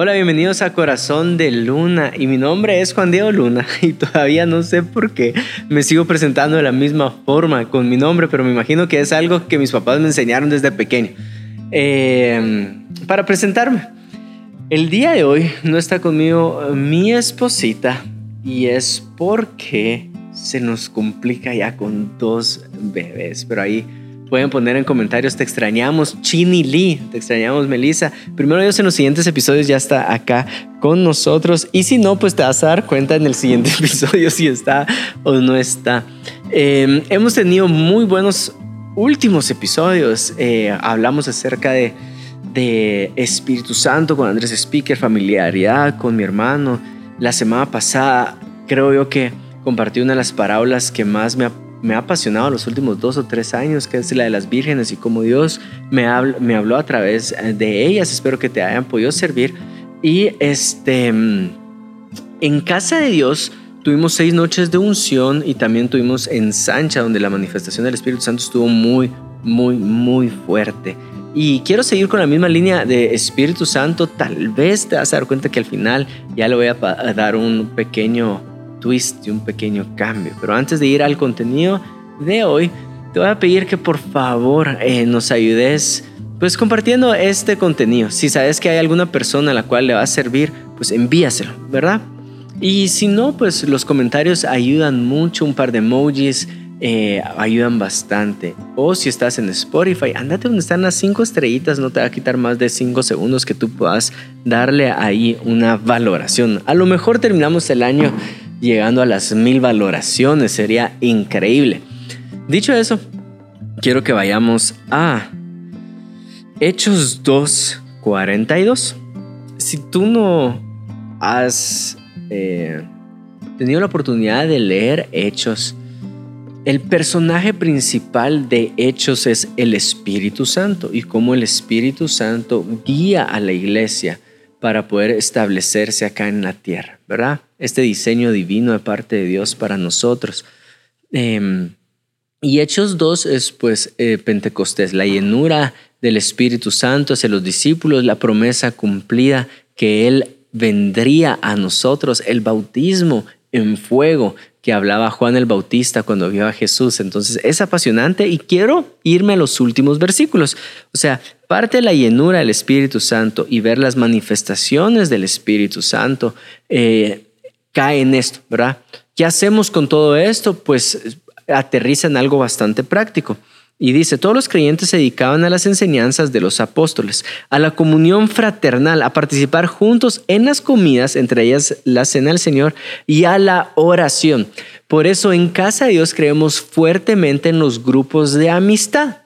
Hola, bienvenidos a Corazón de Luna y mi nombre es Juan Diego Luna y todavía no sé por qué me sigo presentando de la misma forma con mi nombre, pero me imagino que es algo que mis papás me enseñaron desde pequeño. Eh, para presentarme, el día de hoy no está conmigo mi esposita y es porque se nos complica ya con dos bebés, pero ahí Pueden poner en comentarios, te extrañamos, Chini Lee, te extrañamos, Melissa. Primero Dios, en los siguientes episodios ya está acá con nosotros. Y si no, pues te vas a dar cuenta en el siguiente episodio si está o no está. Em, hemos tenido muy buenos últimos episodios. Eh, hablamos acerca de, de Espíritu Santo con Andrés Speaker, familiaridad con mi hermano. La semana pasada creo yo que compartí una de las parábolas que más me ha me ha apasionado los últimos dos o tres años, que es la de las vírgenes y cómo Dios me, habló a través eh, de ellas. Espero que te hayan podido servir. Y este, mm, en casa de Dios tuvimos seis noches de unción y también tuvimos en Sancha, donde la manifestación del Espíritu Santo estuvo muy, muy, muy fuerte. Y quiero seguir con la misma línea de Espíritu Santo. Tal vez te vas a dar cuenta que al final ya le voy a dar un pequeño twist y un pequeño cambio. Pero antes de ir al contenido de hoy, te voy a pedir que por favor eh, nos ayudes pues compartiendo este contenido. Si sabes que hay alguna persona a la cual le va a servir, pues envíaselo, ¿verdad? Y si no, pues los comentarios ayudan mucho, un par de emojis eh, ayudan bastante. O si estás en Spotify, andate donde están las cinco estrellitas, no te va a quitar más de cinco segundos que tú puedas darle ahí una valoración. A lo mejor terminamos el año llegando a las mil valoraciones. Sería increíble. Dicho eso, quiero que vayamos a Hechos 2.42. Si tú no has eh, tenido la oportunidad de leer Hechos, el personaje principal de Hechos es el Espíritu Santo y cómo el Espíritu Santo guía a la iglesia para poder establecerse acá en la tierra, ¿verdad? Este diseño divino de parte de Dios para nosotros. Em, y Hechos 2 es pues eh, Pentecostés, la llenura del Espíritu Santo hacia los discípulos, la promesa cumplida que Él vendría a nosotros, el bautismo en fuego que hablaba Juan el Bautista cuando vio a Jesús. Entonces es apasionante y quiero irme a los últimos versículos. O sea, parte de la llenura del Espíritu Santo y ver las manifestaciones del Espíritu Santo eh, cae en esto, ¿verdad? ¿Qué hacemos con todo esto? Pues aterriza en algo bastante práctico. Y dice, todos los creyentes se dedicaban a las enseñanzas de los apóstoles, a la comunión fraternal, a participar juntos en las comidas, entre ellas la cena del Señor, y a la oración. Por eso en Casa de Dios creemos fuertemente en los grupos de amistad.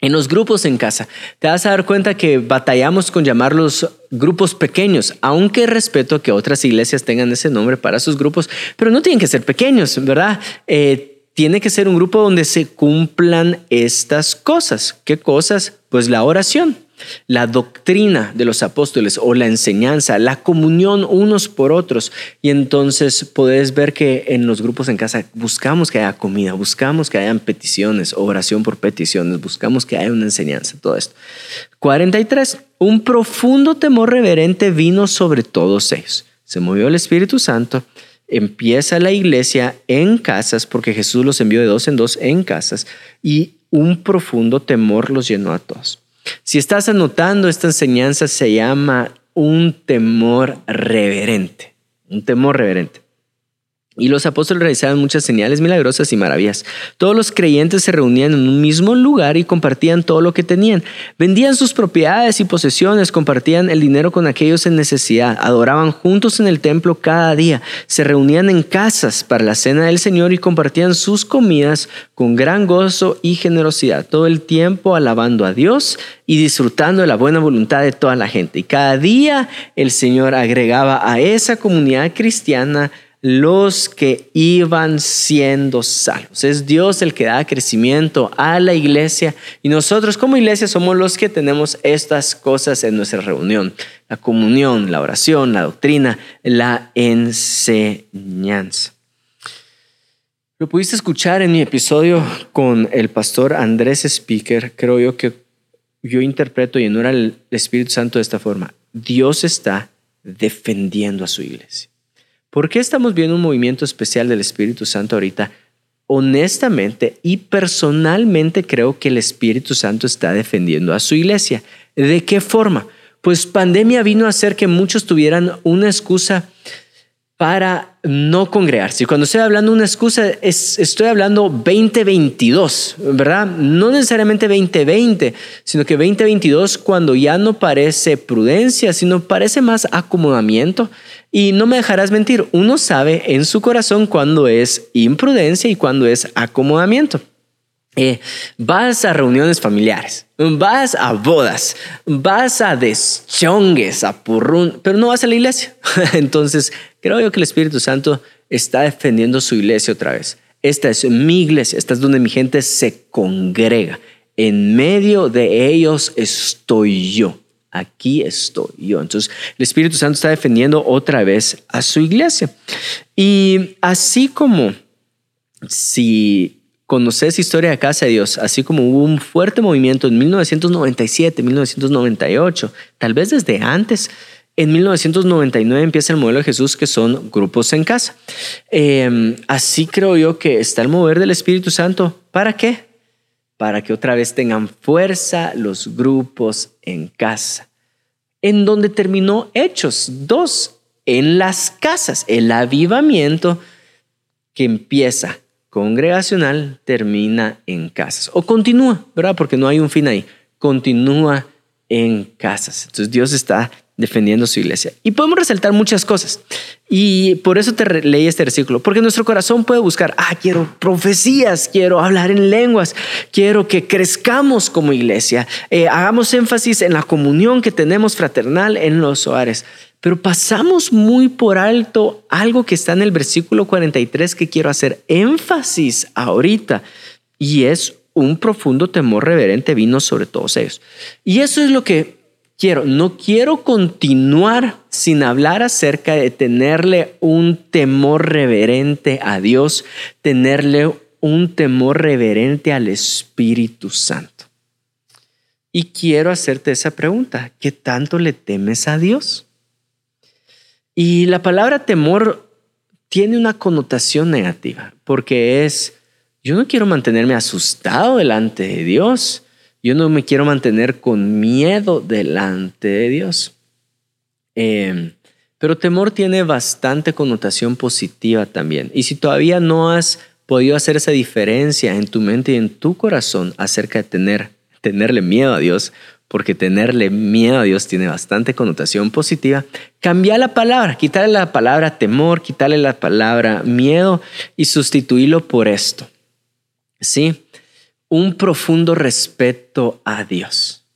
En los grupos en casa, te vas a dar cuenta que batallamos con llamarlos grupos pequeños, aunque respeto que otras iglesias tengan ese nombre para sus grupos, pero no tienen que ser pequeños, ¿verdad? Eh, tiene que ser un grupo donde se cumplan estas cosas. ¿Qué cosas? Pues la oración, la doctrina de los apóstoles o la enseñanza, la comunión unos por otros. Y entonces puedes ver que en los grupos en casa buscamos que haya comida, buscamos que hayan peticiones, oración por peticiones, buscamos que haya una enseñanza, todo esto. 43. Un profundo temor reverente vino sobre todos ellos. Se movió el Espíritu Santo empieza la iglesia en casas, porque Jesús los envió de dos en dos en casas, y un profundo temor los llenó a todos. Si estás anotando, esta enseñanza se llama un temor reverente, un temor reverente. Y los apóstoles realizaban muchas señales milagrosas y maravillas. Todos los creyentes se reunían en un mismo lugar y compartían todo lo que tenían. Vendían sus propiedades y posesiones, compartían el dinero con aquellos en necesidad, adoraban juntos en el templo cada día, se reunían en casas para la cena del Señor y compartían sus comidas con gran gozo y generosidad, todo el tiempo alabando a Dios y disfrutando de la buena voluntad de toda la gente. Y cada día el Señor agregaba a esa comunidad cristiana los que iban siendo salvos. Es Dios el que da crecimiento a la iglesia y nosotros como iglesia somos los que tenemos estas cosas en nuestra reunión. La comunión, la oración, la doctrina, la enseñanza. Lo pudiste escuchar en mi episodio con el pastor Andrés Speaker. Creo yo que yo interpreto y honor el Espíritu Santo de esta forma. Dios está defendiendo a su iglesia. ¿Por qué estamos viendo un movimiento especial del Espíritu Santo ahorita? Honestamente y personalmente creo que el Espíritu Santo está defendiendo a su iglesia. ¿De qué forma? Pues pandemia vino a hacer que muchos tuvieran una excusa para no congregarse. Y cuando estoy hablando de una excusa, estoy hablando 2022, ¿verdad? No necesariamente 2020, sino que 2022 cuando ya no parece prudencia, sino parece más acomodamiento. Y no me dejarás mentir, uno sabe en su corazón cuando es imprudencia y cuando es acomodamiento. Eh, vas a reuniones familiares, vas a bodas, vas a deschongues, a purrún, pero no vas a la iglesia. Entonces, creo yo que el Espíritu Santo está defendiendo su iglesia otra vez. Esta es mi iglesia, esta es donde mi gente se congrega. En medio de ellos estoy yo. Aquí estoy yo. Entonces, el Espíritu Santo está defendiendo otra vez a su iglesia. Y así como si conoces historia de Casa de Dios, así como hubo un fuerte movimiento en 1997, 1998, tal vez desde antes, en 1999 empieza el modelo de Jesús que son grupos en casa. Em, así creo yo que está el mover del Espíritu Santo. ¿Para qué? Para que otra vez tengan fuerza los grupos en casa. En donde terminó Hechos 2, en las casas, el avivamiento que empieza congregacional termina en casas o continúa, ¿verdad? Porque no hay un fin ahí, continúa en casas. Entonces Dios está defendiendo su iglesia. Y podemos resaltar muchas cosas. Y por eso te leí este versículo, porque nuestro corazón puede buscar, ah, quiero profecías, quiero hablar en lenguas, quiero que crezcamos como iglesia, eh, hagamos énfasis en la comunión que tenemos fraternal en los hogares. Pero pasamos muy por alto algo que está en el versículo 43 que quiero hacer énfasis ahorita y es un profundo temor reverente vino sobre todos ellos. Y eso es lo que quiero. No quiero continuar sin hablar acerca de tenerle un temor reverente a Dios, tenerle un temor reverente al Espíritu Santo. Y quiero hacerte esa pregunta, ¿qué tanto le temes a Dios? Y la palabra temor tiene una connotación negativa, porque es, yo no quiero mantenerme asustado delante de Dios, yo no me quiero mantener con miedo delante de Dios. Em, pero temor tiene bastante connotación positiva también. Y si todavía no has podido hacer esa diferencia en tu mente y en tu corazón acerca de tener, tenerle miedo a Dios, porque tenerle miedo a Dios tiene bastante connotación positiva, cambia la palabra, quitarle la palabra temor, quitarle la palabra miedo y sustituirlo por esto. ¿Sí? Un profundo respeto a Dios.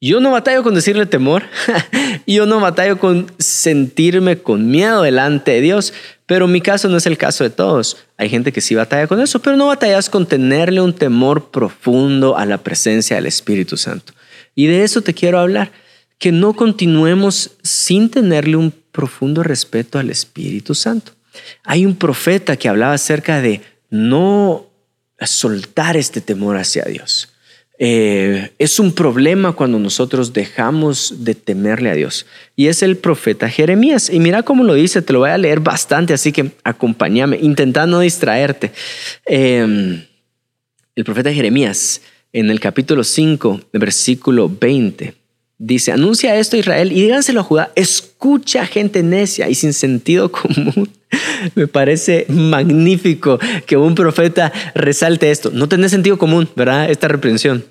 Yo no batallo con decirle temor, yo no batallo con sentirme con miedo delante de Dios, pero mi caso no es el caso de todos. Hay gente que sí batalla con eso, pero no batallas con tenerle un temor profundo a la presencia del Espíritu Santo. Y de eso te quiero hablar, que no continuemos sin tenerle un profundo respeto al Espíritu Santo. Hay un profeta que hablaba acerca de no soltar este temor hacia Dios. Eh, es un problema cuando nosotros dejamos de temerle a Dios. Y es el profeta Jeremías. Y mira cómo lo dice, te lo voy a leer bastante, así que acompáñame, intenta no distraerte. Eh, el profeta Jeremías en el capítulo 5, versículo 20. Dice, anuncia esto a Israel y díganselo a Judá, escucha gente necia y sin sentido común. Me parece magnífico que un profeta resalte esto. No tiene sentido común, ¿verdad? Esta reprensión.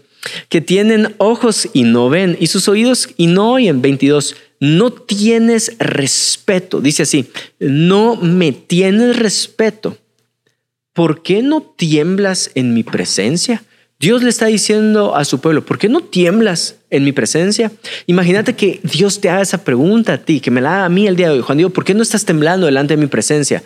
Que tienen ojos y no ven y sus oídos y no oyen. 22. No tienes respeto. Dice así, no me tienes respeto. ¿Por qué no tiemblas en mi presencia? Dios le está diciendo a su pueblo, ¿por qué no tiemblas en mi presencia? Imagínate que Dios te haga esa pregunta a ti, que me la haga a mí el día de hoy. Juan Diego, ¿por qué no estás temblando delante de mi presencia?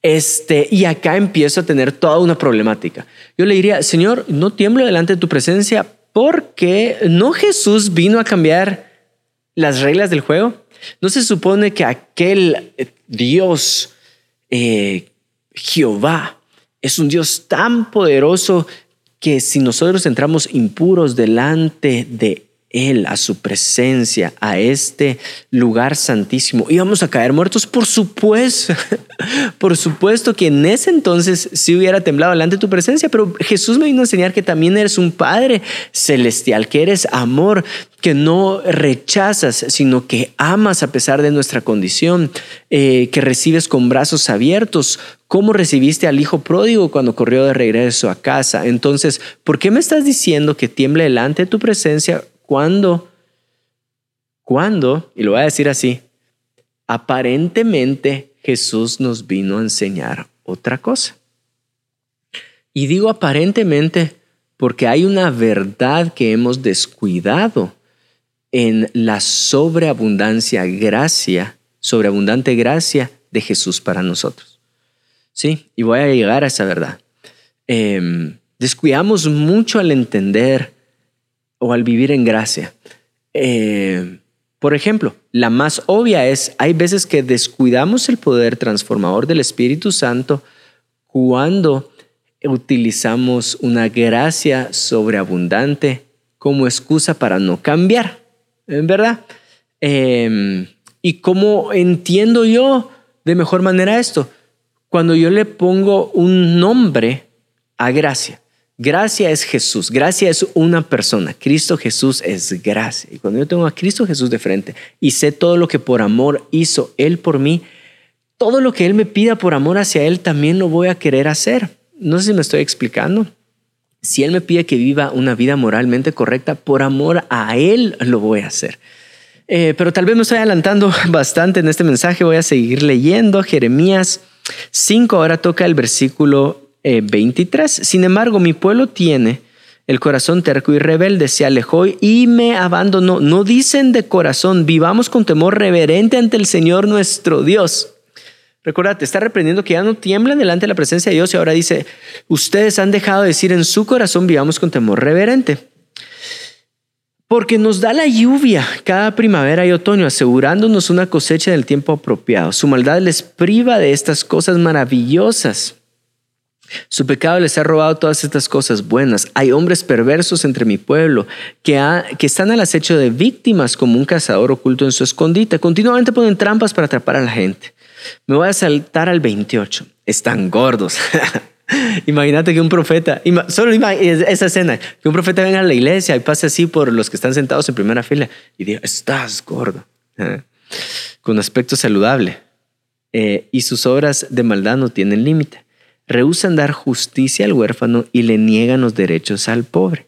Este, y acá empiezo a tener toda una problemática. Yo le diría, Señor, no tiemblo delante de tu presencia porque no Jesús vino a cambiar las reglas del juego. No se supone que aquel Dios, eh, Jehová, es un Dios tan poderoso que si nosotros entramos impuros delante de Él, a su presencia, a este lugar santísimo. ¿Íbamos a caer muertos? Por supuesto, por supuesto que en ese entonces sí hubiera temblado delante de tu presencia, pero Jesús me vino a enseñar que también eres un Padre celestial, que eres amor, que no rechazas, sino que amas a pesar de nuestra condición, eh, que recibes con brazos abiertos, ¿Cómo recibiste al hijo pródigo cuando corrió de regreso a casa? Entonces, ¿por qué me estás diciendo que tiemble delante de tu presencia cuando, cuando, y lo voy a decir así, aparentemente Jesús nos vino a enseñar otra cosa? Y digo aparentemente porque hay una verdad que hemos descuidado en la sobreabundancia gracia, sobreabundante gracia de Jesús para nosotros. Sí, y voy a llegar a esa verdad. Em, descuidamos mucho al entender o al vivir en gracia. Em, por ejemplo, la más obvia es, hay veces que descuidamos el poder transformador del Espíritu Santo cuando utilizamos una gracia sobreabundante como excusa para no cambiar, ¿en verdad? Em, ¿Y cómo entiendo yo de mejor manera esto? cuando yo le pongo un nombre a gracia. Gracia es Jesús, gracia es una persona, Cristo Jesús es gracia. Y cuando yo tengo a Cristo Jesús de frente y sé todo lo que por amor hizo Él por mí, todo lo que Él me pida por amor hacia Él también lo voy a querer hacer. No sé si me estoy explicando. Si Él me pide que viva una vida moralmente correcta, por amor a Él lo voy a hacer. Eh, pero tal vez me estoy adelantando bastante en este mensaje. Voy a seguir leyendo Jeremías 5 ahora toca el versículo 23. Eh, Sin embargo, mi pueblo tiene el corazón terco y rebelde, se alejó y me abandonó. No dicen de corazón, vivamos con temor reverente ante el Señor nuestro Dios. Recuerda, te está reprendiendo que ya no tiemblan delante de la presencia de Dios y ahora dice, ustedes han dejado de decir en su corazón, vivamos con temor reverente porque nos da la lluvia cada primavera y otoño, asegurándonos una cosecha en el tiempo apropiado. Su maldad les priva de estas cosas maravillosas. Su pecado les ha robado todas estas cosas buenas. Hay hombres perversos entre mi pueblo que, que están al acecho de víctimas como un cazador oculto en su escondite. Continuamente ponen trampas para atrapar a la gente. Me voy a saltar al 28. Están gordos. Imagínate que un profeta, solo esa escena, que un profeta venga a la iglesia y pase así por los que están sentados en primera fila y diga, estás gordo, ¿eh? con aspecto saludable. Eh, y sus obras de maldad no tienen límite. Rehusan dar justicia al huérfano y le niegan los derechos al pobre.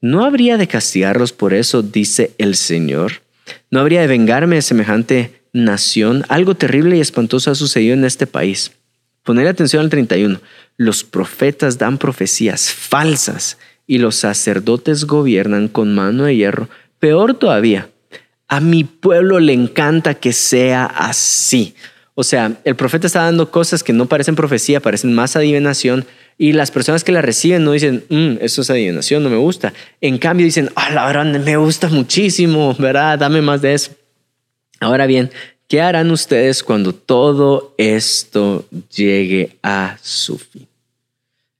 ¿No habría de castigarlos por eso, dice el Señor? ¿No habría de vengarme de semejante nación? Algo terrible y espantoso ha sucedido en este país. Poner atención al 31. Los profetas dan profecías falsas y los sacerdotes gobiernan con mano de hierro. Peor todavía, a mi pueblo le encanta que sea así. O sea, el profeta está dando cosas que no parecen profecía, parecen más adivinación. Y las personas que la reciben no dicen, mm, eso es adivinación, no me gusta. En cambio dicen, ah, la verdad me gusta muchísimo, ¿verdad? Dame más de eso. Ahora bien, ¿Qué harán ustedes cuando todo esto llegue a su fin?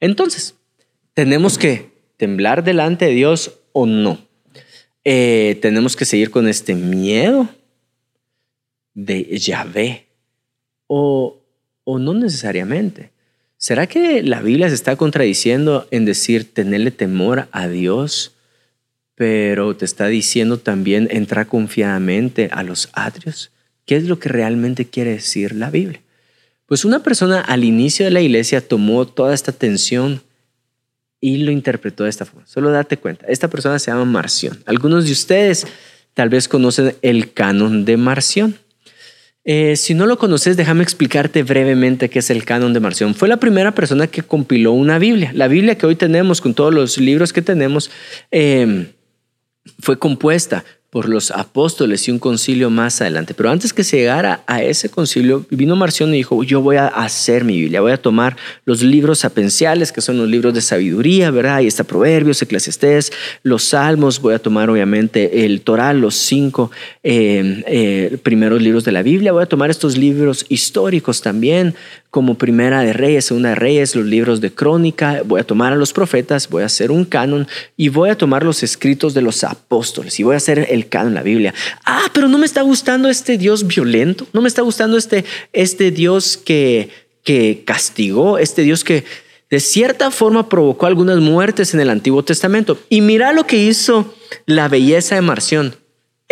Entonces, ¿tenemos que temblar delante de Dios o no? Eh, ¿Tenemos que seguir con este miedo de Yahvé o, o no necesariamente? ¿Será que la Biblia se está contradiciendo en decir tenerle temor a Dios, pero te está diciendo también entrar confiadamente a los atrios? ¿Qué es lo que realmente quiere decir la Biblia? Pues una persona al inicio de la iglesia tomó toda esta tensión y lo interpretó de esta forma. Solo date cuenta, esta persona se llama Marción. Algunos de ustedes tal vez conocen el canon de Marción. Eh, si no lo conoces, déjame explicarte brevemente qué es el canon de Marción. Fue la primera persona que compiló una Biblia. La Biblia que hoy tenemos, con todos los libros que tenemos, eh, fue compuesta por los apóstoles y un concilio más adelante. Pero antes que se llegara a ese concilio, vino Marción y dijo, yo voy a hacer mi Biblia, voy a tomar los libros sapenciales, que son los libros de sabiduría, ¿verdad? Ahí está Proverbios, Eclesiastés, los Salmos, voy a tomar obviamente el Torah, los cinco eh, eh, primeros libros de la Biblia, voy a tomar estos libros históricos también, como Primera de Reyes, Segunda de Reyes, los libros de Crónica, voy a tomar a los profetas, voy a hacer un canon y voy a tomar los escritos de los apóstoles y voy a hacer el canon, la Biblia. Ah, pero no me está gustando este Dios violento, no me está gustando este, este Dios que, que castigó, este Dios que de cierta forma provocó algunas muertes en el Antiguo Testamento. Y mira lo que hizo la belleza de Marción.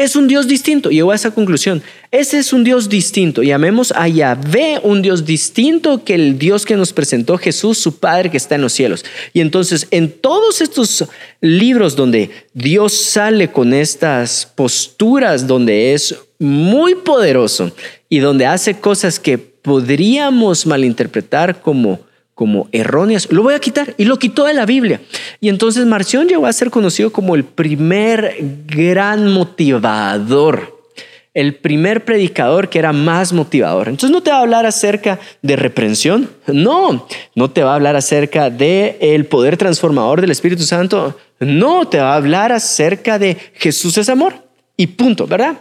Es un Dios distinto. Llegó a esa conclusión. Ese es un Dios distinto. Llamemos a Yahvé un Dios distinto que el Dios que nos presentó Jesús, su Padre que está en los cielos. Y entonces en todos estos libros donde Dios sale con estas posturas, donde es muy poderoso y donde hace cosas que podríamos malinterpretar como como erróneas, lo voy a quitar y lo quitó de la Biblia. Y entonces Marción llegó a ser conocido como el primer gran motivador, el primer predicador que era más motivador. Entonces no te va a hablar acerca de reprensión, no, no te va a hablar acerca de el poder transformador del Espíritu Santo, no, te va a hablar acerca de Jesús es amor y punto, ¿verdad?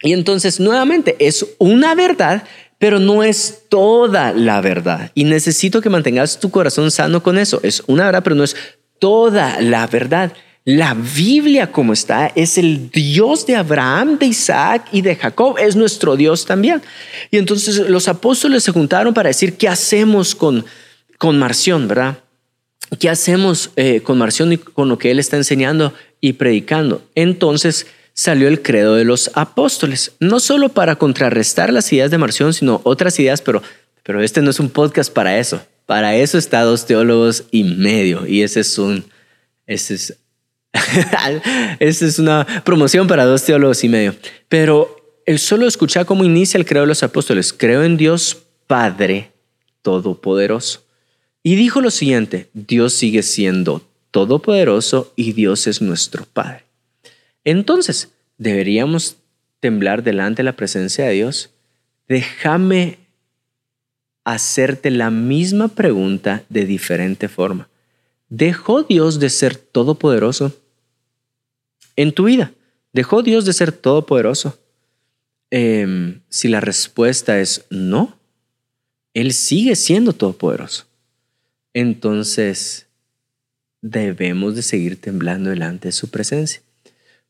Y entonces nuevamente es una verdad pero no es toda la verdad. Y necesito que mantengas tu corazón sano con eso. Es una verdad, pero no es toda la verdad. La Biblia como está es el Dios de Abraham, de Isaac y de Jacob. Es nuestro Dios también. Y entonces los apóstoles se juntaron para decir, ¿qué hacemos con, con Marción, verdad? ¿Qué hacemos eh, con Marción y con lo que él está enseñando y predicando? Entonces salió el credo de los apóstoles, no solo para contrarrestar las ideas de Marción, sino otras ideas, pero, pero este no es un podcast para eso. Para eso está dos teólogos y medio, y ese es un, ese es, es una promoción para dos teólogos y medio. Pero el solo escuchar cómo inicia el credo de los apóstoles, creo en Dios Padre Todopoderoso. Y dijo lo siguiente, Dios sigue siendo todopoderoso y Dios es nuestro Padre. Entonces, deberíamos temblar delante de la presencia de Dios. Déjame hacerte la misma pregunta de diferente forma. ¿Dejó Dios de ser todopoderoso en tu vida? ¿Dejó Dios de ser todopoderoso? Em, si la respuesta es no, Él sigue siendo todopoderoso. Entonces, debemos de seguir temblando delante de su presencia.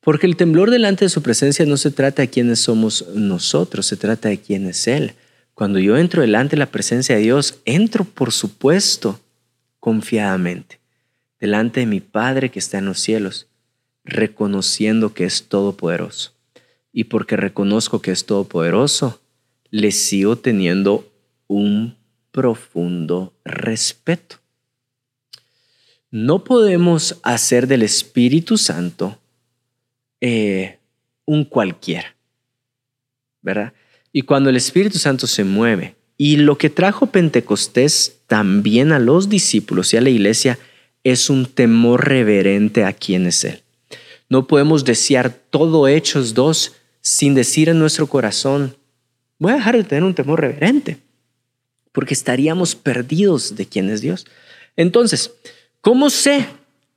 Porque el temblor delante de su presencia no se trata de quiénes somos nosotros, se trata de quién es Él. Cuando yo entro delante de la presencia de Dios, entro, por supuesto, confiadamente, delante de mi Padre que está en los cielos, reconociendo que es todopoderoso. Y porque reconozco que es todopoderoso, le sigo teniendo un profundo respeto. No podemos hacer del Espíritu Santo eh, un cualquiera, ¿verdad? Y cuando el Espíritu Santo se mueve, y lo que trajo Pentecostés también a los discípulos y a la iglesia es un temor reverente a quién es Él. No podemos desear todo Hechos dos sin decir en nuestro corazón, voy a dejar de tener un temor reverente, porque estaríamos perdidos de quién es Dios. Entonces, ¿cómo sé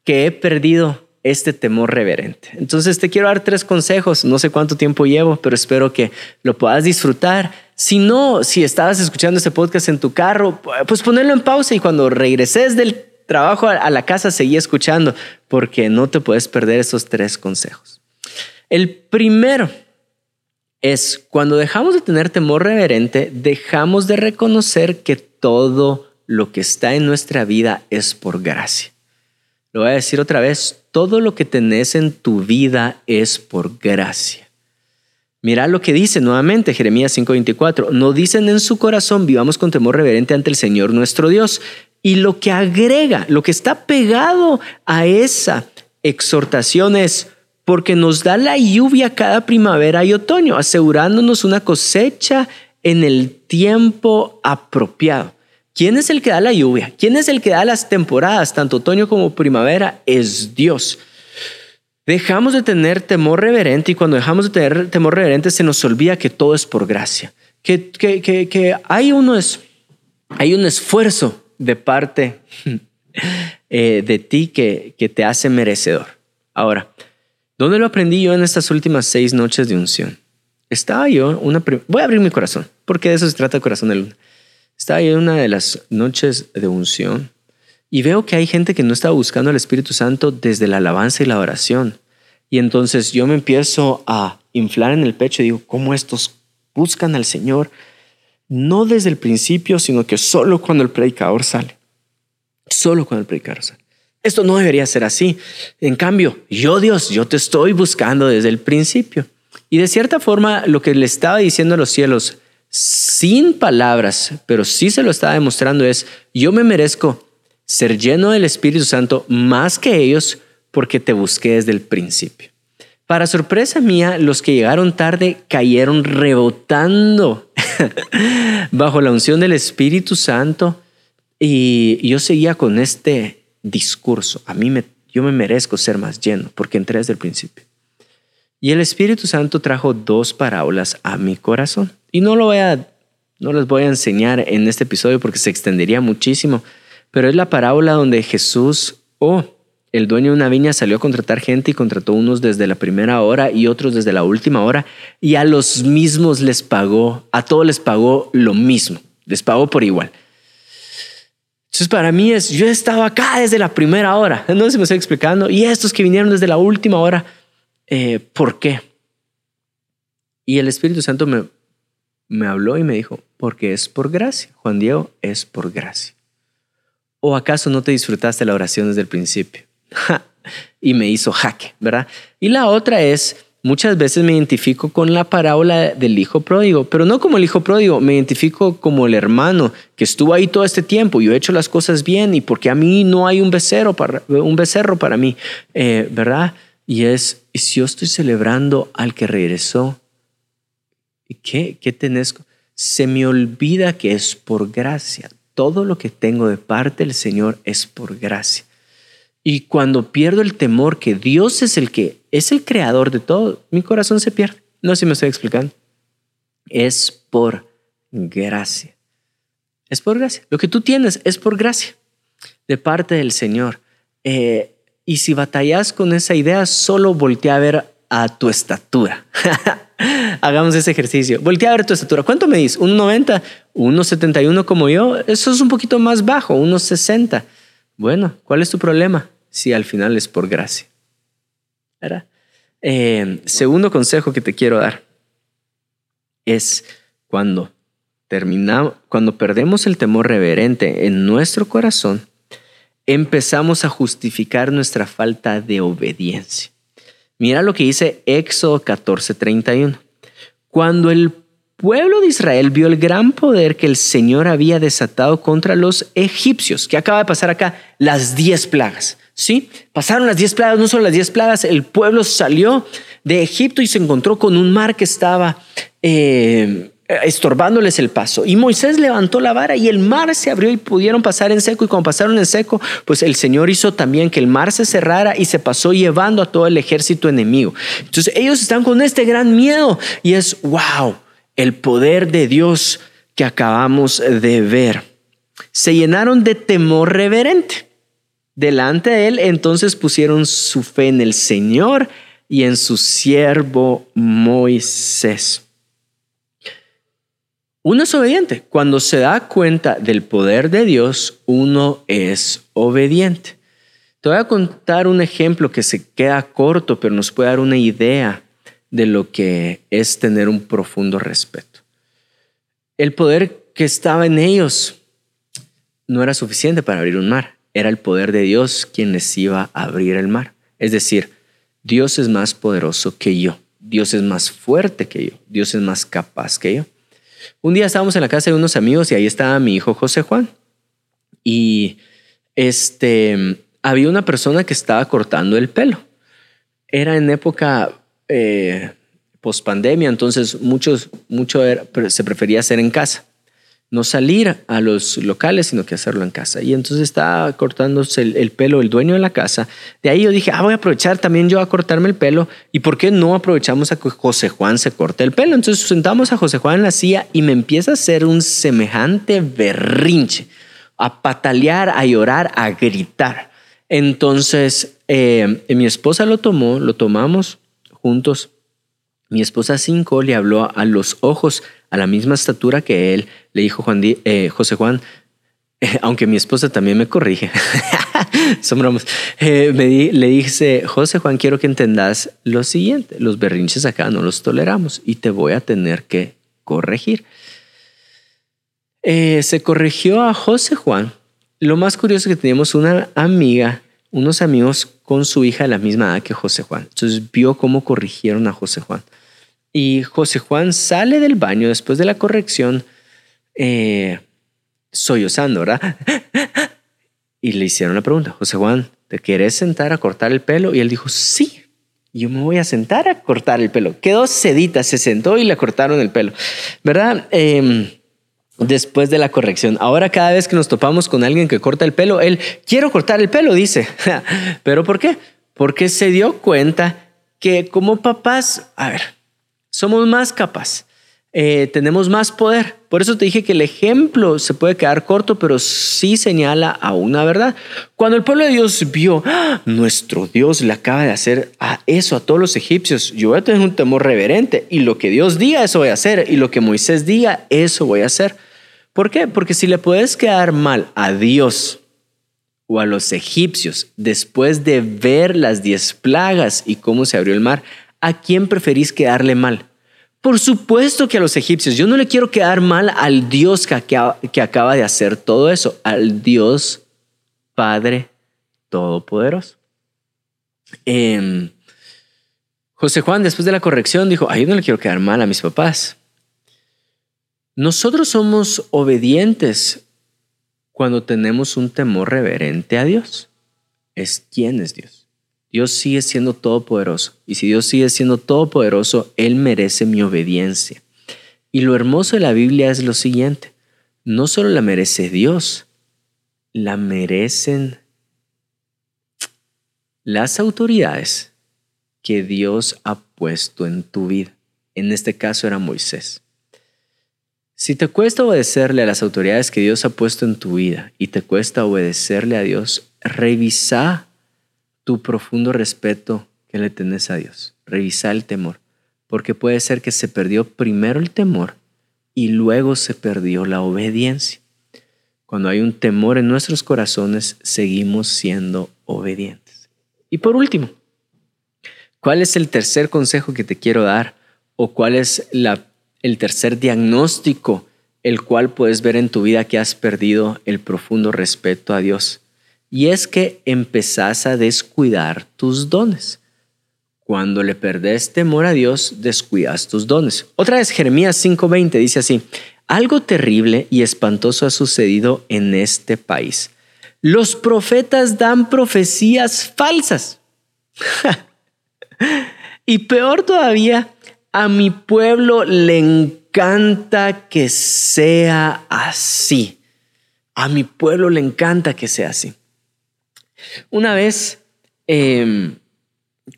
que he perdido este temor reverente. Entonces te quiero dar tres consejos, no sé cuánto tiempo llevo, pero espero que lo puedas disfrutar. Si no, si estabas escuchando este podcast en tu carro, pues ponerlo en pausa y cuando regreses del trabajo a la casa seguí escuchando, porque no te puedes perder esos tres consejos. El primero es cuando dejamos de tener temor reverente, dejamos de reconocer que todo lo que está en nuestra vida es por gracia. Lo voy a decir otra vez, todo lo que tenés en tu vida es por gracia. Mira lo que dice nuevamente Jeremías 5:24, no dicen en su corazón, vivamos con temor reverente ante el Señor nuestro Dios. Y lo que agrega, lo que está pegado a esa exhortación es, porque nos da la lluvia cada primavera y otoño, asegurándonos una cosecha en el tiempo apropiado. ¿Quién es el que da la lluvia? ¿Quién es el que da las temporadas, tanto otoño como primavera? Es Dios. Dejamos de tener temor reverente y cuando dejamos de tener temor reverente se nos olvida que todo es por gracia, que, que, que, hay, uno es, hay un esfuerzo de parte eh, de ti que, que te hace merecedor. Ahora, ¿dónde lo aprendí yo en estas últimas seis noches de unción? Estaba yo, una voy a abrir mi corazón, porque de eso se trata el corazón de luna. Estaba en una de las noches de unción y veo que hay gente que no está buscando al Espíritu Santo desde la alabanza y la oración. Y entonces yo me empiezo a inflar en el pecho y digo, ¿cómo estos buscan al Señor? No desde el principio, sino que solo cuando el predicador sale. Solo cuando el predicador sale. Esto no debería ser así. En cambio, yo Dios, yo te estoy buscando desde el principio. Y de cierta forma, lo que le estaba diciendo a los cielos, sin palabras, pero sí se lo estaba demostrando, es, yo me merezco ser lleno del Espíritu Santo más que ellos porque te busqué desde el principio. Para sorpresa mía, los que llegaron tarde cayeron rebotando bajo la unción del Espíritu Santo y yo seguía con este discurso. A mí me, yo me merezco ser más lleno porque entré desde el principio. Y el Espíritu Santo trajo dos parábolas a mi corazón. Y no lo voy a, no les voy a enseñar en este episodio porque se extendería muchísimo. Pero es la parábola donde Jesús, oh, el dueño de una viña salió a contratar gente y contrató unos desde la primera hora y otros desde la última hora. Y a los mismos les pagó, a todos les pagó lo mismo. Les pagó por igual. Entonces para mí es, yo he estado acá desde la primera hora, no si me estoy explicando, y estos que vinieron desde la última hora, eh, ¿por qué? Y el Espíritu Santo me, me habló y me dijo, porque es por gracia, Juan Diego, es por gracia. ¿O acaso no te disfrutaste la oración desde el principio? y me hizo jaque, ¿verdad? Y la otra es, Muchas veces me identifico con la parábola del hijo pródigo, pero no como el hijo pródigo, me identifico como el hermano que estuvo ahí todo este tiempo. Yo he hecho las cosas bien y porque a mí no hay un becerro para, un becerro para mí, eh, ¿verdad? Y es, y si yo estoy celebrando al que regresó, ¿qué, ¿qué tenés? Se me olvida que es por gracia. Todo lo que tengo de parte del Señor es por gracia. Y cuando pierdo el temor que Dios es el que es el creador de todo, mi corazón se pierde. No sé si me estoy explicando. Es por gracia. Es por gracia. Lo que tú tienes es por gracia de parte del Señor. Eh, y si batallas con esa idea, solo voltea a ver a tu estatura. Hagamos ese ejercicio. Voltea a ver tu estatura. ¿Cuánto me dices? ¿1,90? ¿1,71 como yo? Eso es un poquito más bajo, 1,60. Bueno, ¿cuál es tu problema? Si al final es por gracia. Eh, segundo consejo que te quiero dar es cuando cuando perdemos el temor reverente en nuestro corazón, empezamos a justificar nuestra falta de obediencia. Mira lo que dice Éxodo 14:31. Cuando el pueblo de Israel vio el gran poder que el Señor había desatado contra los egipcios, que acaba de pasar acá, las diez plagas. ¿sí? Pasaron las diez plagas, no solo las diez plagas, el pueblo salió de Egipto y se encontró con un mar que estaba eh, estorbándoles el paso. Y Moisés levantó la vara y el mar se abrió y pudieron pasar en seco. Y cuando pasaron en seco, pues el Señor hizo también que el mar se cerrara y se pasó llevando a todo el ejército enemigo. Entonces ellos están con este gran miedo y es, wow el poder de Dios que acabamos de ver. Se llenaron de temor reverente. Delante de él entonces pusieron su fe en el Señor y en su siervo Moisés. Uno es obediente. Cuando se da cuenta del poder de Dios, uno es obediente. Te voy a contar un ejemplo que se queda corto, pero nos puede dar una idea de lo que es tener un profundo respeto. El poder que estaba en ellos no era suficiente para abrir un mar, era el poder de Dios quien les iba a abrir el mar. Es decir, Dios es más poderoso que yo, Dios es más fuerte que yo, Dios es más capaz que yo. Un día estábamos en la casa de unos amigos y ahí estaba mi hijo José Juan. Y este había una persona que estaba cortando el pelo. Era en época eh, post pandemia, entonces muchos, mucho se prefería hacer en casa. No salir a los locales, sino que hacerlo en casa. Y entonces estaba cortándose el, pelo el dueño de la casa. De ahí yo dije, ah, voy a aprovechar también yo a cortarme el pelo. ¿Y por qué no aprovechamos a que José Juan se corte el pelo? Entonces sentamos a José Juan en la silla y me empieza a hacer un semejante berrinche, a patalear, a llorar, a gritar. Entonces eh, mi esposa lo tomó, lo tomamos juntos. Mi esposa cinco le habló a los ojos a la misma estatura que él, le dijo Juan eh, José Juan, aunque mi esposa también me corrige, sombramos, eh, le dije, José Juan, quiero que entendas lo siguiente, los berrinches acá no los toleramos y te voy a tener que corregir. Eh, se corrigió a José Juan. Lo más curioso es que teníamos una amiga, unos amigos con su hija de la misma edad que José Juan. Entonces vio cómo corrigieron a José Juan. Y José Juan sale del baño después de la corrección, eh, sollozando, ¿verdad? Y le hicieron la pregunta, José Juan, ¿te quieres sentar a cortar el pelo? Y él dijo, sí, yo me voy a sentar a cortar el pelo. Quedó sedita, se sentó y le cortaron el pelo, ¿verdad? Em, después de la corrección. Ahora cada vez que nos topamos con alguien que corta el pelo, él, quiero cortar el pelo, dice. ¿Pero por qué? Porque se dio cuenta que como papás, a ver, somos más capaces, eh, tenemos más poder. Por eso te dije que el ejemplo se puede quedar corto, pero sí señala a una verdad. Cuando el pueblo de Dios vio, ¡Ah! nuestro Dios le acaba de hacer a eso a todos los egipcios, yo voy a tener un temor reverente y lo que Dios diga, eso voy a hacer y lo que Moisés diga, eso voy a hacer. ¿Por qué? Porque si le puedes quedar mal a Dios o a los egipcios después de ver las diez plagas y cómo se abrió el mar, ¿a quién preferís quedarle mal? Por supuesto que a los egipcios. Yo no le quiero quedar mal al Dios que, acaba de hacer todo eso, al Dios Padre Todopoderoso. Em, José Juan, después de la corrección, dijo, ay, yo no le quiero quedar mal a mis papás. Nosotros somos obedientes cuando tenemos un temor reverente a Dios. Es quién es Dios. Dios sigue siendo todopoderoso. Y si Dios sigue siendo todopoderoso, Él merece mi obediencia. Y lo hermoso de la Biblia es lo siguiente. No solo la merece Dios, la merecen las autoridades que Dios ha puesto en tu vida. En este caso era Moisés. Si te cuesta obedecerle a las autoridades que Dios ha puesto en tu vida y te cuesta obedecerle a Dios, revisa tu profundo respeto que le tenés a Dios. Revisa el temor, porque puede ser que se perdió primero el temor y luego se perdió la obediencia. Cuando hay un temor en nuestros corazones, seguimos siendo obedientes. Y por último, ¿cuál es el tercer consejo que te quiero dar? ¿O cuál es el tercer diagnóstico el cual puedes ver en tu vida que has perdido el profundo respeto a Dios? Y es que empezás a descuidar tus dones. Cuando le perdés temor a Dios, descuidas tus dones. Otra vez, Jeremías 5:20 dice así, algo terrible y espantoso ha sucedido en este país. Los profetas dan profecías falsas. y peor todavía, a mi pueblo le encanta que sea así. A mi pueblo le encanta que sea así. Una vez, em,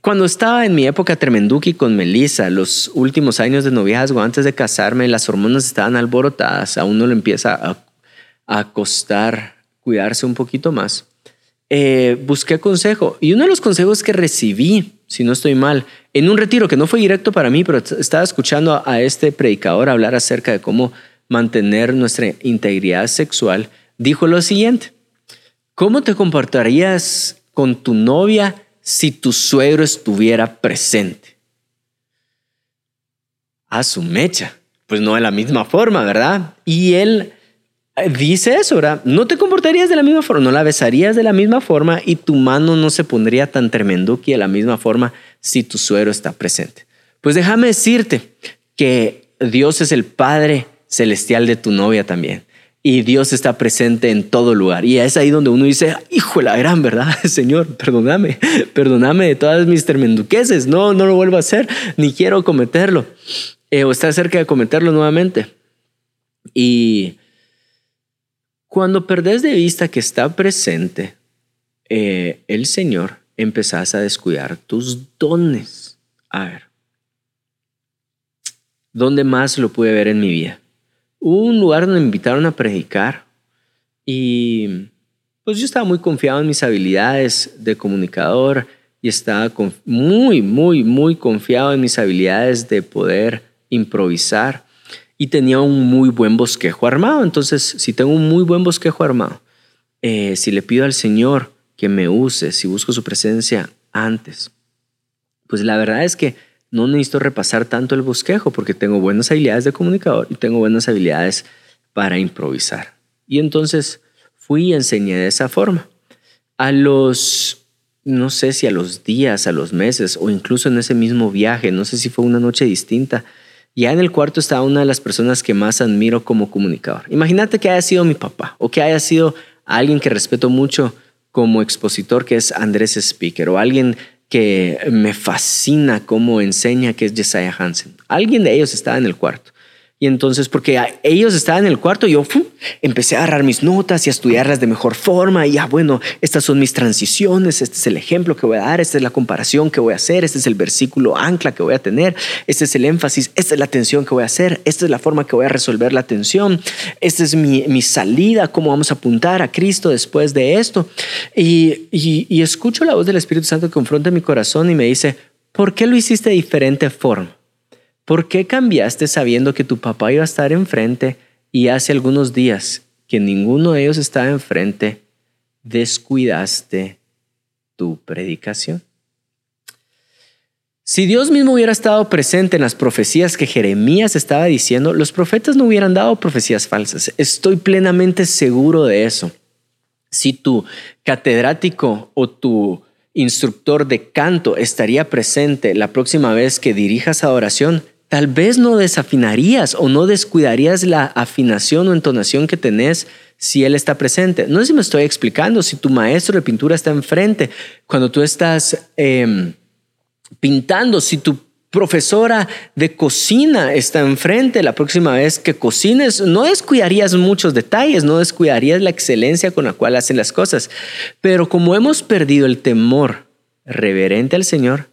cuando estaba en mi época tremenduki con Melissa, los últimos años de noviazgo, antes de casarme, las hormonas estaban alborotadas, a uno le empieza a, a costar cuidarse un poquito más. Eh, busqué consejo y uno de los consejos que recibí, si no estoy mal, en un retiro que no fue directo para mí, pero estaba escuchando a este predicador hablar acerca de cómo mantener nuestra integridad sexual, dijo lo siguiente. ¿Cómo te comportarías con tu novia si tu suegro estuviera presente? A su mecha. Pues no de la misma forma, ¿verdad? Y él eh, dice eso, ¿verdad? No te comportarías de la misma forma, no la besarías de la misma forma y tu mano no se pondría tan tremendo que de la misma forma si tu suegro está presente. Pues déjame decirte que Dios es el Padre celestial de tu novia también y Dios está presente en todo lugar. Y es ahí donde uno dice, hijo de la gran verdad, Señor, perdóname, perdóname de todas mis tremenduqueses, no, no lo vuelvo a hacer, ni quiero cometerlo. Eh, o está cerca de cometerlo nuevamente. Y cuando perdés de vista que está presente eh, el Señor, empezás a descuidar tus dones. A ver, ¿dónde más lo pude ver en mi vida? Hubo un lugar donde me invitaron a predicar y pues yo estaba muy confiado en mis habilidades de comunicador y estaba muy, muy, muy confiado en mis habilidades de poder improvisar. y tenía un muy buen bosquejo armado. Entonces, si tengo un muy buen bosquejo armado, eh, si le pido al Señor que me use, si busco su presencia antes, pues la verdad es que no necesito repasar tanto el bosquejo porque tengo buenas habilidades de comunicador y tengo buenas habilidades para improvisar. Y entonces fui y enseñé de esa forma. A los, no sé si a los días, a los meses o incluso en ese mismo viaje, no sé si fue una noche distinta, ya en el cuarto estaba una de las personas que más admiro como comunicador. Imagínate que haya sido mi papá o que haya sido alguien que respeto mucho como expositor, que es Andrés Speaker, o alguien que me fascina cómo enseña, que es Jesiah Hansen. Alguien de ellos estaba en el cuarto. Y entonces, porque ellos estaban en el cuarto, yo empecé a agarrar mis notas y a estudiarlas de mejor forma. Y ya, bueno, estas son mis transiciones, este es el ejemplo que voy a dar, esta es la comparación que voy a hacer, este es el versículo ancla que voy a tener, este es el énfasis, esta es la tensión que voy a hacer, esta es la forma que voy a resolver la tensión, esta es mi, mi salida, cómo vamos a apuntar a Cristo después de esto. Y, y, y escucho la voz del Espíritu Santo que confronta mi corazón y me dice, ¿por qué lo hiciste de diferente forma? ¿Por qué cambiaste sabiendo que tu papá iba a estar enfrente y hace algunos días que ninguno de ellos estaba enfrente, descuidaste tu predicación? Si Dios mismo hubiera estado presente en las profecías que Jeremías estaba diciendo, los profetas no hubieran dado profecías falsas. Estoy plenamente seguro de eso. Si tu catedrático o tu instructor de canto estaría presente la próxima vez que dirijas adoración, tal vez no desafinarías o no descuidarías la afinación o entonación que tenés si él está presente. No sé si me estoy explicando, si tu maestro de pintura está enfrente, cuando tú estás em, pintando, si tu profesora de cocina está enfrente, la próxima vez que cocines, no descuidarías muchos detalles, no descuidarías la excelencia con la cual hacen las cosas. Pero como hemos perdido el temor reverente al Señor,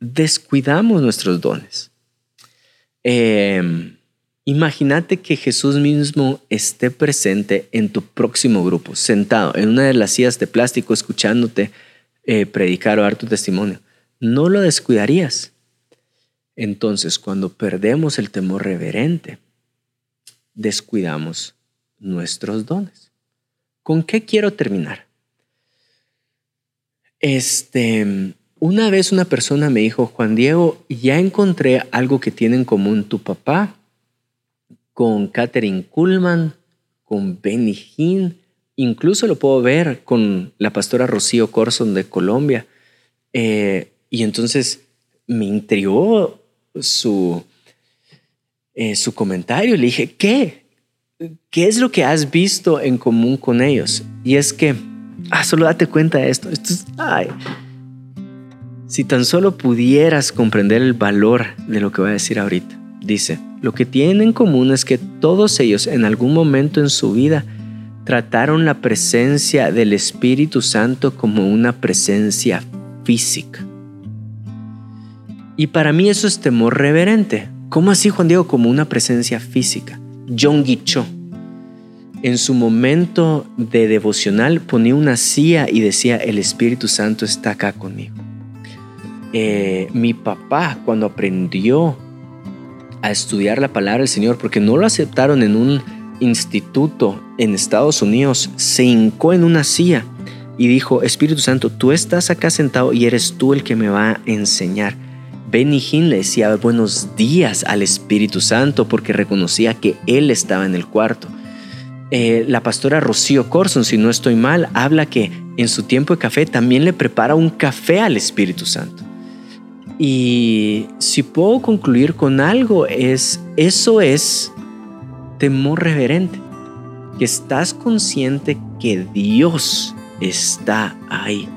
descuidamos nuestros dones. Em, imagínate que Jesús mismo esté presente en tu próximo grupo, sentado en una de las sillas de plástico, escuchándote eh, predicar o dar tu testimonio. No lo descuidarías. Entonces, cuando perdemos el temor reverente, descuidamos nuestros dones. ¿Con qué quiero terminar? Este, una vez una persona me dijo, Juan Diego, ya encontré algo que tiene en común tu papá con Catherine Kuhlman, con Benny Hinn, incluso lo puedo ver con la pastora Rocío Corson de Colombia. Eh, y entonces me intrigó su, eh, su comentario. Le dije, ¿qué? ¿Qué es lo que has visto en común con ellos? Y es que, ah, solo date cuenta de esto. Esto es, si tan solo pudieras comprender el valor de lo que voy a decir ahorita. Dice, lo que tienen en común es que todos ellos en algún momento en su vida trataron la presencia del Espíritu Santo como una presencia física. Y para mí eso es temor reverente. ¿Cómo así, Juan Diego, como una presencia física? John Guicho, en su momento de devocional, ponía una silla y decía, el Espíritu Santo está acá conmigo. Eh, mi papá cuando aprendió a estudiar la palabra del Señor, porque no lo aceptaron en un instituto en Estados Unidos, se hincó en una silla y dijo, Espíritu Santo, tú estás acá sentado y eres tú el que me va a enseñar. Benny Hinn le decía buenos días al Espíritu Santo porque reconocía que él estaba en el cuarto. Eh, la pastora Rocío Corson, si no estoy mal, habla que en su tiempo de café también le prepara un café al Espíritu Santo. Y si puedo concluir con algo, es eso es temor reverente, que estás consciente que Dios está ahí.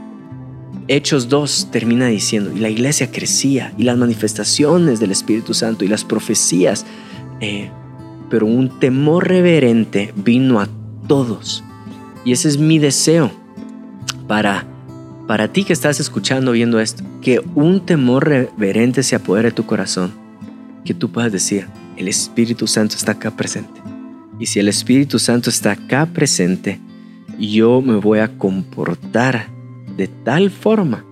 Hechos 2 termina diciendo, y la iglesia crecía, y las manifestaciones del Espíritu Santo y las profecías, eh, pero un temor reverente vino a todos. Y ese es mi deseo para para ti que estás escuchando, viendo esto, que un temor reverente se apodere de tu corazón, que tú puedas decir, el Espíritu Santo está acá presente. Y si el Espíritu Santo está acá presente, yo me voy a comportar de tal forma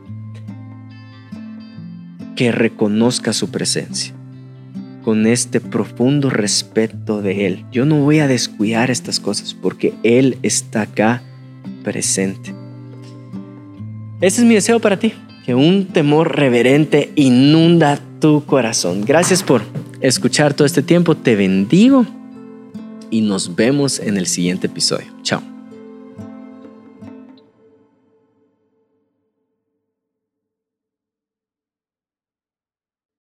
que reconozca su presencia. con este profundo respeto de Él. Yo no voy a descuidar estas cosas porque Él está acá presente. Este es mi deseo para ti, que un temor reverente inunda tu corazón. Gracias por escuchar todo este tiempo, te bendigo y nos vemos en el siguiente episodio. Chao.